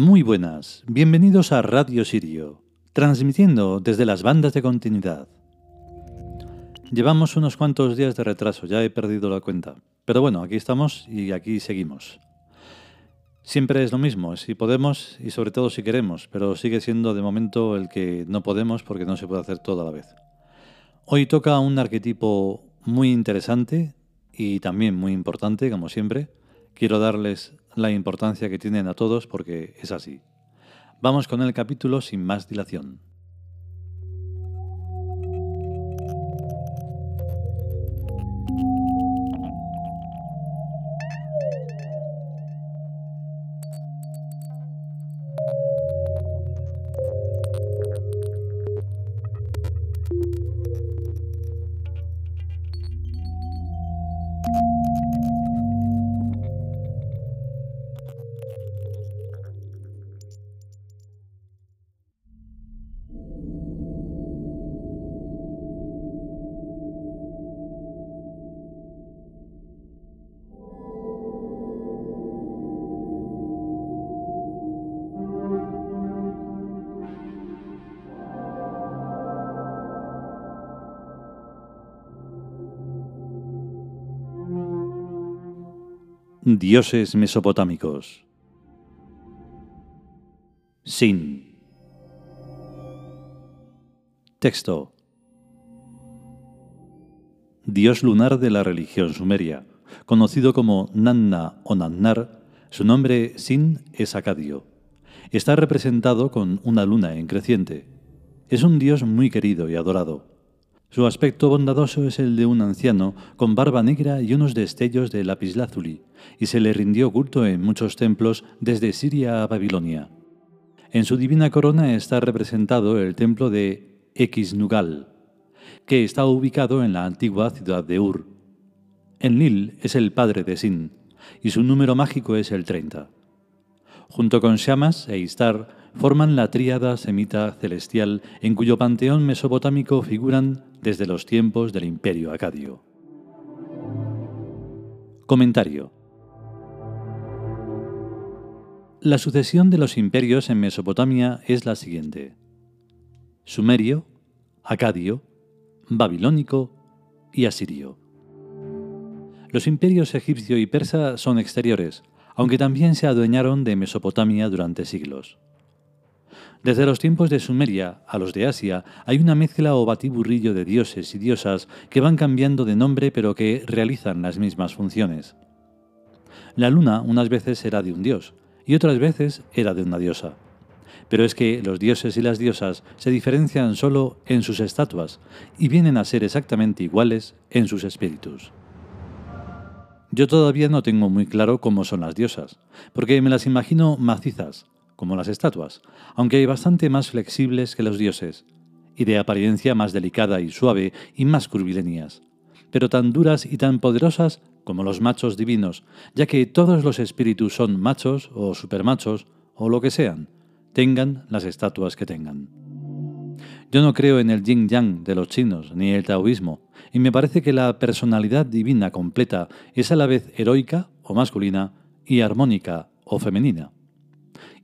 Muy buenas, bienvenidos a Radio Sirio, transmitiendo desde las bandas de continuidad. Llevamos unos cuantos días de retraso, ya he perdido la cuenta. Pero bueno, aquí estamos y aquí seguimos. Siempre es lo mismo, si podemos y sobre todo si queremos, pero sigue siendo de momento el que no podemos porque no se puede hacer todo a la vez. Hoy toca un arquetipo muy interesante y también muy importante, como siempre. Quiero darles la importancia que tienen a todos porque es así. Vamos con el capítulo sin más dilación. Dioses mesopotámicos. Sin. Texto. Dios lunar de la religión sumeria, conocido como Nanna o Nannar, su nombre Sin es Acadio. Está representado con una luna en creciente. Es un dios muy querido y adorado. Su aspecto bondadoso es el de un anciano con barba negra y unos destellos de lapislázuli, y se le rindió culto en muchos templos desde Siria a Babilonia. En su divina corona está representado el templo de Exnugal, que está ubicado en la antigua ciudad de Ur. Enlil es el padre de Sin, y su número mágico es el 30. Junto con Shamas e Istar forman la tríada semita celestial en cuyo panteón mesopotámico figuran desde los tiempos del imperio acadio. Comentario. La sucesión de los imperios en Mesopotamia es la siguiente. Sumerio, Acadio, Babilónico y Asirio. Los imperios egipcio y persa son exteriores, aunque también se adueñaron de Mesopotamia durante siglos. Desde los tiempos de Sumeria a los de Asia hay una mezcla o batiburrillo de dioses y diosas que van cambiando de nombre pero que realizan las mismas funciones. La luna unas veces era de un dios y otras veces era de una diosa. Pero es que los dioses y las diosas se diferencian solo en sus estatuas y vienen a ser exactamente iguales en sus espíritus. Yo todavía no tengo muy claro cómo son las diosas, porque me las imagino macizas, como las estatuas, aunque bastante más flexibles que los dioses, y de apariencia más delicada y suave y más curvilíneas, pero tan duras y tan poderosas como los machos divinos, ya que todos los espíritus son machos o supermachos o lo que sean, tengan las estatuas que tengan. Yo no creo en el yin yang de los chinos ni el taoísmo, y me parece que la personalidad divina completa es a la vez heroica o masculina y armónica o femenina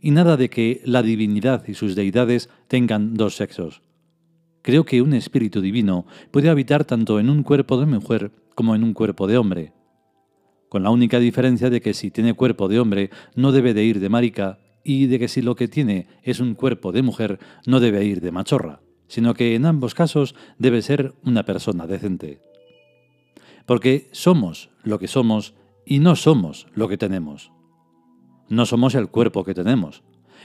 y nada de que la divinidad y sus deidades tengan dos sexos. Creo que un espíritu divino puede habitar tanto en un cuerpo de mujer como en un cuerpo de hombre, con la única diferencia de que si tiene cuerpo de hombre no debe de ir de marica y de que si lo que tiene es un cuerpo de mujer no debe ir de machorra, sino que en ambos casos debe ser una persona decente. Porque somos lo que somos y no somos lo que tenemos. No somos el cuerpo que tenemos,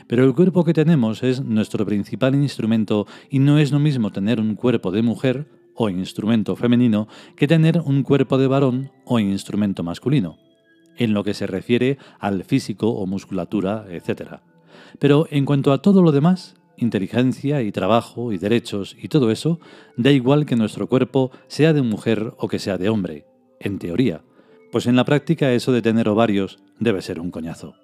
pero el cuerpo que tenemos es nuestro principal instrumento y no es lo mismo tener un cuerpo de mujer o instrumento femenino que tener un cuerpo de varón o instrumento masculino, en lo que se refiere al físico o musculatura, etc. Pero en cuanto a todo lo demás, inteligencia y trabajo y derechos y todo eso, da igual que nuestro cuerpo sea de mujer o que sea de hombre, en teoría, pues en la práctica eso de tener ovarios debe ser un coñazo.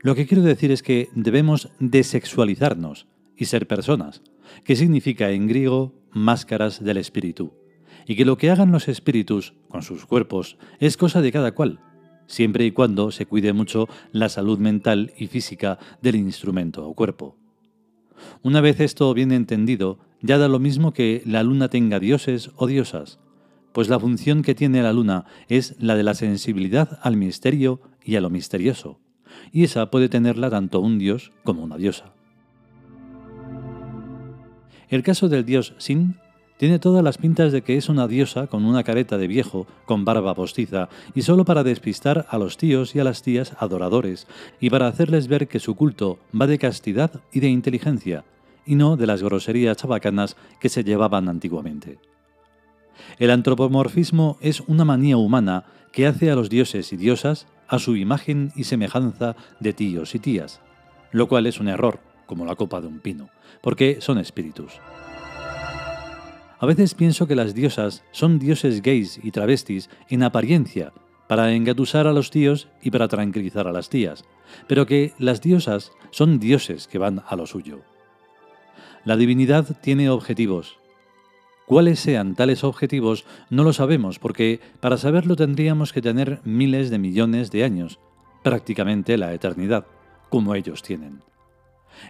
Lo que quiero decir es que debemos desexualizarnos y ser personas, que significa en griego máscaras del espíritu, y que lo que hagan los espíritus con sus cuerpos es cosa de cada cual, siempre y cuando se cuide mucho la salud mental y física del instrumento o cuerpo. Una vez esto bien entendido, ya da lo mismo que la luna tenga dioses o diosas, pues la función que tiene la luna es la de la sensibilidad al misterio y a lo misterioso, y esa puede tenerla tanto un dios como una diosa. El caso del dios Sin tiene todas las pintas de que es una diosa con una careta de viejo, con barba postiza, y solo para despistar a los tíos y a las tías adoradores, y para hacerles ver que su culto va de castidad y de inteligencia, y no de las groserías chabacanas que se llevaban antiguamente. El antropomorfismo es una manía humana que hace a los dioses y diosas a su imagen y semejanza de tíos y tías, lo cual es un error, como la copa de un pino, porque son espíritus. A veces pienso que las diosas son dioses gays y travestis en apariencia, para engatusar a los tíos y para tranquilizar a las tías, pero que las diosas son dioses que van a lo suyo. La divinidad tiene objetivos. Cuáles sean tales objetivos no lo sabemos porque para saberlo tendríamos que tener miles de millones de años, prácticamente la eternidad, como ellos tienen.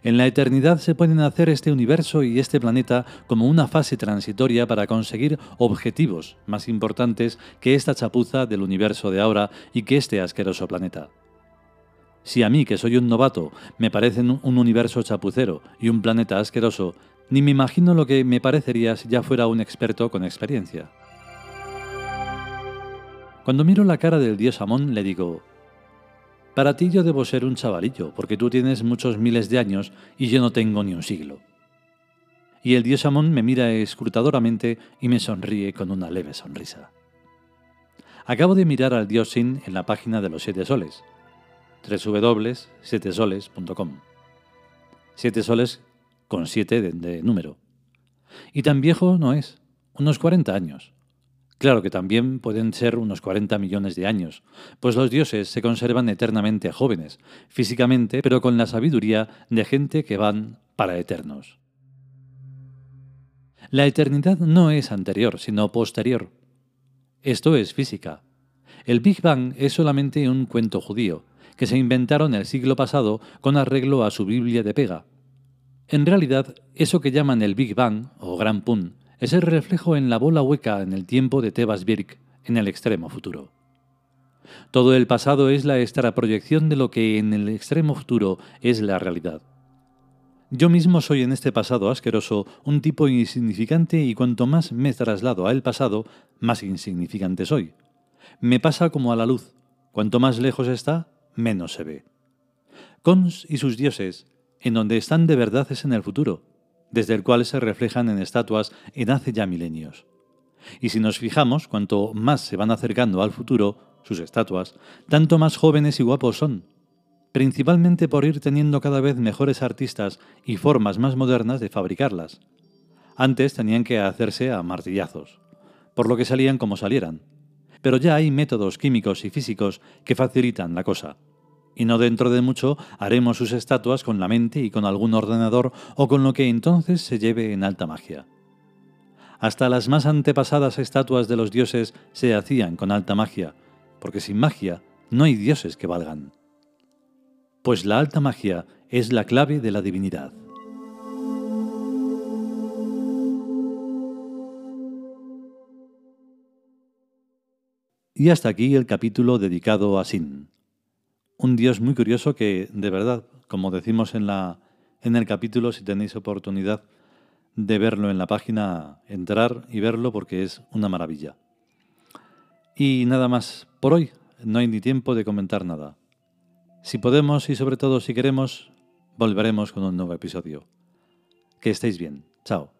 En la eternidad se pueden hacer este universo y este planeta como una fase transitoria para conseguir objetivos más importantes que esta chapuza del universo de ahora y que este asqueroso planeta. Si a mí, que soy un novato, me parecen un universo chapucero y un planeta asqueroso, ni me imagino lo que me parecería si ya fuera un experto con experiencia. Cuando miro la cara del dios Amón, le digo, para ti yo debo ser un chavalillo, porque tú tienes muchos miles de años y yo no tengo ni un siglo. Y el dios Amón me mira escrutadoramente y me sonríe con una leve sonrisa. Acabo de mirar al dios Sin en la página de los siete soles, www.sietesoles.com. Siete soles con siete de, número. Y tan viejo no es, unos 40 años. Claro que también pueden ser unos 40 millones de años, pues los dioses se conservan eternamente jóvenes, físicamente, pero con la sabiduría de gente que van para eternos. La eternidad no es anterior, sino posterior. Esto es física. El Big Bang es solamente un cuento judío, que se inventaron el siglo pasado con arreglo a su Biblia de pega. En realidad, eso que llaman el Big Bang, o Gran Pun, es el reflejo en la bola hueca en el tiempo de Tebas Birk, en el extremo futuro. Todo el pasado es la proyección de lo que en el extremo futuro es la realidad. Yo mismo soy en este pasado asqueroso un tipo insignificante y cuanto más me traslado al pasado, más insignificante soy. Me pasa como a la luz. Cuanto más lejos está, menos se ve. Cons y sus dioses, en donde están de verdad es en el futuro, desde el cual se reflejan en estatuas en hace ya milenios. Y si nos fijamos, cuanto más se van acercando al futuro, sus estatuas, tanto más jóvenes y guapos son, principalmente por ir teniendo cada vez mejores artistas y formas más modernas de fabricarlas. Antes tenían que hacerse a martillazos, por lo que salían como salieran, pero ya hay métodos químicos y físicos que facilitan la cosa. Y no dentro de mucho haremos sus estatuas con la mente y con algún ordenador o con lo que entonces se lleve en alta magia. Hasta las más antepasadas estatuas de los dioses se hacían con alta magia, porque sin magia no hay dioses que valgan. Pues la alta magia es la clave de la divinidad. Y hasta aquí el capítulo dedicado a Sin. Un dios muy curioso que, de verdad, como decimos en, la, en el capítulo, si tenéis oportunidad de verlo en la página, entrar y verlo porque es una maravilla. Y nada más por hoy, no hay ni tiempo de comentar nada. Si podemos y sobre todo si queremos, volveremos con un nuevo episodio. Que estéis bien. Chao.